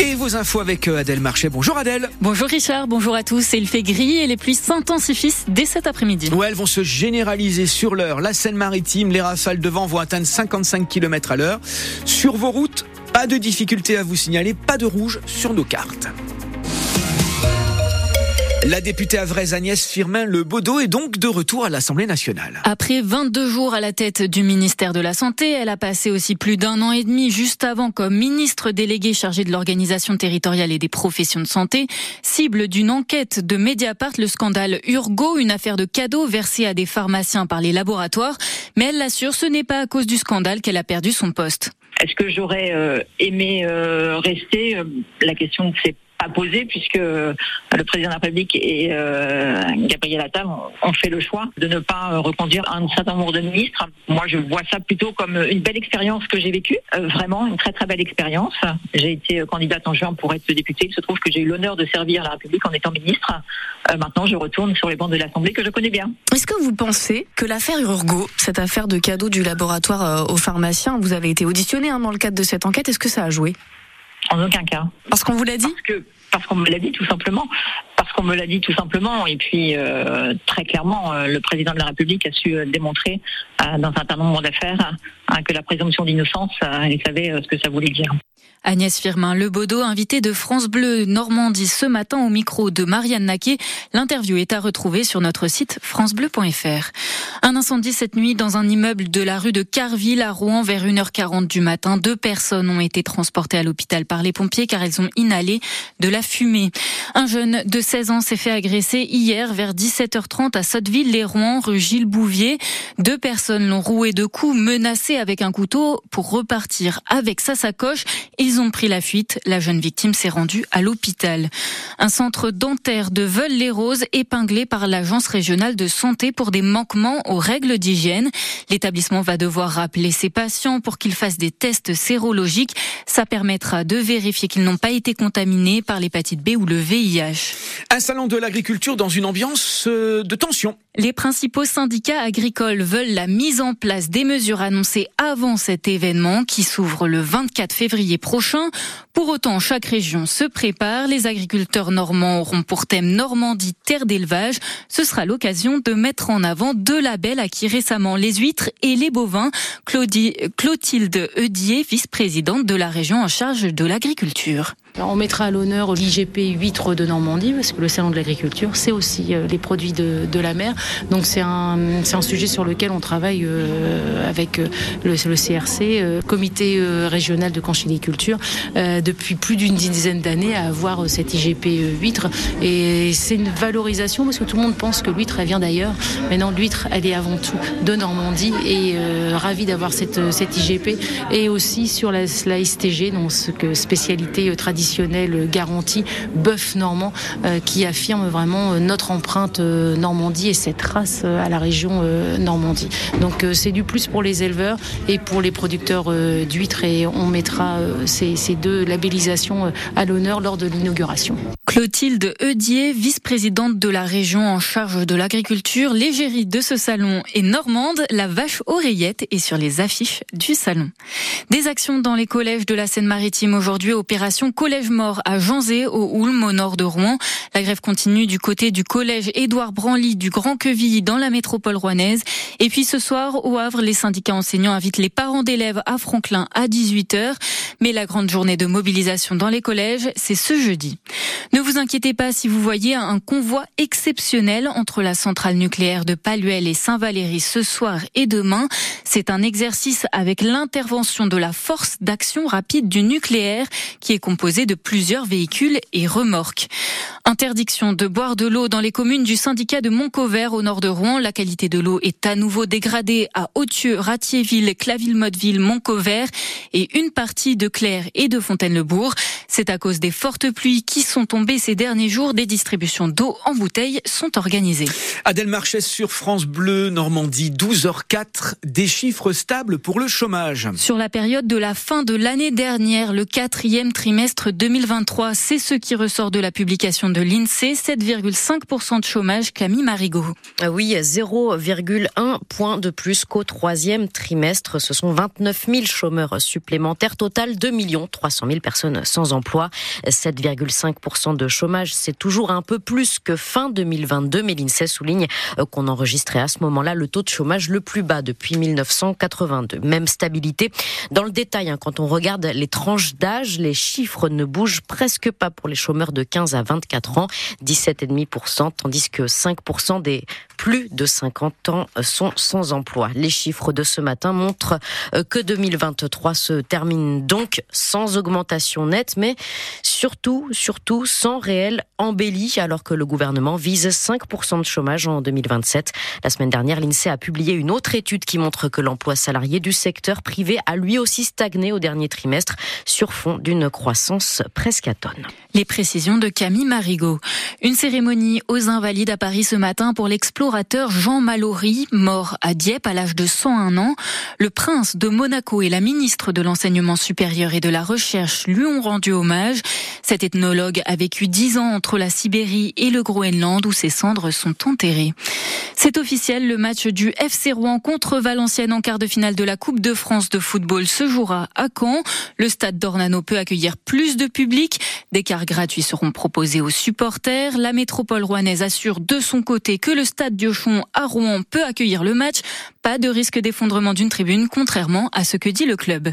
Et vos infos avec euh, Adèle Marchais. Bonjour Adèle. Bonjour Richard, bonjour à tous. il fait gris et les pluies s'intensifient dès cet après-midi. Ouais, elles vont se généraliser sur l'heure. La Seine-Maritime, les rafales de vent vont atteindre 55 km à l'heure. Sur vos routes, pas de difficulté à vous signaler, pas de rouge sur nos cartes. La députée avraise Agnès Firmin Le Baudot est donc de retour à l'Assemblée nationale. Après 22 jours à la tête du ministère de la Santé, elle a passé aussi plus d'un an et demi juste avant comme ministre déléguée chargée de l'organisation territoriale et des professions de santé, cible d'une enquête de Mediapart, le scandale Urgo, une affaire de cadeaux versés à des pharmaciens par les laboratoires. Mais elle l'assure, ce n'est pas à cause du scandale qu'elle a perdu son poste. Est-ce que j'aurais euh, aimé euh, rester? La question ne s'est pas posé puisque euh, le président de la République et euh, Gabriel Attal ont fait le choix de ne pas euh, reconduire un certain nombre de ministres. Moi, je vois ça plutôt comme une belle expérience que j'ai vécue, vraiment une très très belle expérience. J'ai été candidate en juin pour être députée. Il se trouve que j'ai eu l'honneur de servir la République en étant ministre. maintenant, je retourne sur les bancs de l'Assemblée que je connais bien. Est-ce que vous pensez que l'affaire Urgo, cette affaire de cadeau du laboratoire aux pharmaciens, vous avez été auditionné hein, dans le cadre de cette enquête, est-ce que ça a joué? En aucun cas. Parce qu'on vous l'a dit Parce que parce qu'on me l'a dit tout simplement. Parce qu'on me l'a dit tout simplement. Et puis euh, très clairement, euh, le président de la République a su euh, démontrer dans un certain nombre d'affaires hein, que la présomption d'innocence, il savait ce que ça voulait dire. Agnès Firmin Lebaudot, invitée de France Bleu Normandie ce matin au micro de Marianne Naquet. L'interview est à retrouver sur notre site francebleu.fr. Un incendie cette nuit dans un immeuble de la rue de Carville à Rouen vers 1h40 du matin. Deux personnes ont été transportées à l'hôpital par les pompiers car elles ont inhalé de la fumée. Un jeune de 16 ans s'est fait agresser hier vers 17h30 à Sotteville-les-Rouen, rue Gilles Bouvier. Deux personnes l'ont roué de coups, menacé avec un couteau pour repartir avec sa sacoche. Ils ont pris la fuite. La jeune victime s'est rendue à l'hôpital. Un centre dentaire de Veul-les-Roses épinglé par l'agence régionale de santé pour des manquements aux règles d'hygiène. L'établissement va devoir rappeler ses patients pour qu'ils fassent des tests sérologiques. Ça permettra de vérifier qu'ils n'ont pas été contaminés par l'hépatite B ou le VIH. Un salon de l'agriculture dans une ambiance euh, de tension. Les principaux syndicats agricoles veulent la mise en place des mesures annoncées avant cet événement qui s'ouvre le 24 février prochain. Pour autant, chaque région se prépare. Les agriculteurs normands auront pour thème Normandie terre d'élevage. Ce sera l'occasion de mettre en avant deux labels acquis récemment, les huîtres et les bovins. Clotilde Eudier, vice-présidente de la région en charge de l'agriculture. On mettra à l'honneur l'IGP huîtres de Normandie, parce que le salon de l'agriculture, c'est aussi euh, les produits de, de la mer. Donc c'est un, un sujet sur lequel on travaille euh, avec euh, le, le CRC, comité régional de conchiliculture, depuis plus d'une dizaine d'années à avoir cette IGP huître. Et c'est une valorisation, parce que tout le monde pense que l'huître, elle vient d'ailleurs. Mais non, l'huître, elle est avant tout de Normandie. Et ravi d'avoir cette, cette IGP. Et aussi sur la, STG, donc spécialité traditionnelle garantie bœuf normand euh, qui affirme vraiment euh, notre empreinte euh, Normandie et cette race à la région Normandie. Donc c'est du plus pour les éleveurs et pour les producteurs d'huîtres et on mettra ces, ces deux labellisations à l'honneur lors de l'inauguration. Clotilde Eudier, vice-présidente de la région en charge de l'agriculture, l'égérie de ce salon est normande. La vache oreillette est sur les affiches du salon. Des actions dans les collèges de la Seine-Maritime aujourd'hui, opération collège mort à Janzé, au Houlme, au nord de Rouen. La grève continue du côté du collège Édouard Branly du Grand Quevilly dans la métropole rouennaise. Et puis ce soir, au Havre, les syndicats enseignants invitent les parents d'élèves à Franklin à 18h. Mais la grande journée de mobilisation dans les collèges, c'est ce jeudi. Ne vous inquiétez pas si vous voyez un convoi exceptionnel entre la centrale nucléaire de Paluel et Saint-Valéry ce soir et demain. C'est un exercice avec l'intervention de la force d'action rapide du nucléaire qui est composée de plusieurs véhicules et remorques. Interdiction de boire de l'eau dans les communes du syndicat de Montcovert au nord de Rouen. La qualité de l'eau est à nouveau dégradée à Authieu, Ratiéville, Claville-Motteville, Montcovert et une partie de Claire et de Fontaine-le-Bourg. C'est à cause des fortes pluies qui sont tombées ces derniers jours. Des distributions d'eau en bouteille sont organisées. Adèle Marchès sur France Bleu, Normandie, 12h04. Des chiffres stables pour le chômage. Sur la période de la fin de l'année dernière, le quatrième trimestre 2023, c'est ce qui ressort de la publication de l'INSEE. 7,5% de chômage, Camille Marigot. Ah oui, 0,1 point de plus qu'au troisième trimestre. Ce sont 29 000 chômeurs supplémentaires. Total, 2 300 000 personnes sans emploi. emploi. 7,5% de chômage, c'est toujours un peu plus que fin 2022, mais l'INSEE souligne qu'on enregistrait à ce moment-là le taux de chômage le plus bas depuis 1982. Même stabilité dans le détail, hein, quand on regarde les tranches d'âge, les chiffres ne bougent presque pas pour les chômeurs de 15 à 24 ans, 17,5%, tandis que 5% des plus de 50 ans sont sans emploi. Les chiffres de ce matin montrent euh, que 2023 se termine donc sans augmentation nette, mais surtout, surtout sans réelle embellie, alors que le gouvernement vise 5% de chômage en 2027. La semaine dernière, l'INSEE a publié une autre étude qui montre que l'emploi salarié du secteur privé a lui aussi stagné au dernier trimestre sur fond d'une croissance Les précisions de Camille Marigot. Une cérémonie aux Invalides à Paris ce matin pour l'explorateur Jean Mallory, mort à Dieppe à l'âge de 101 ans. Le prince de Monaco et la ministre de l'Enseignement supérieur et de la Recherche lui ont rendu hommage. Cet ethnologue a vécu 10 ans entre la Sibérie et le Groenland où ses cendres sont enterrées. C'est officiel, le match du FC Rouen contre Valenciennes en quart de finale de la Coupe de France de football se jouera à Caen. Le stade d'Ornano peut accueillir plus de public. Des cars gratuits seront proposés aux supporters. La métropole rouennaise assure de son côté que le stade Diochon à Rouen peut accueillir le match. Pas de risque d'effondrement d'une tribune, contrairement à ce que dit le club.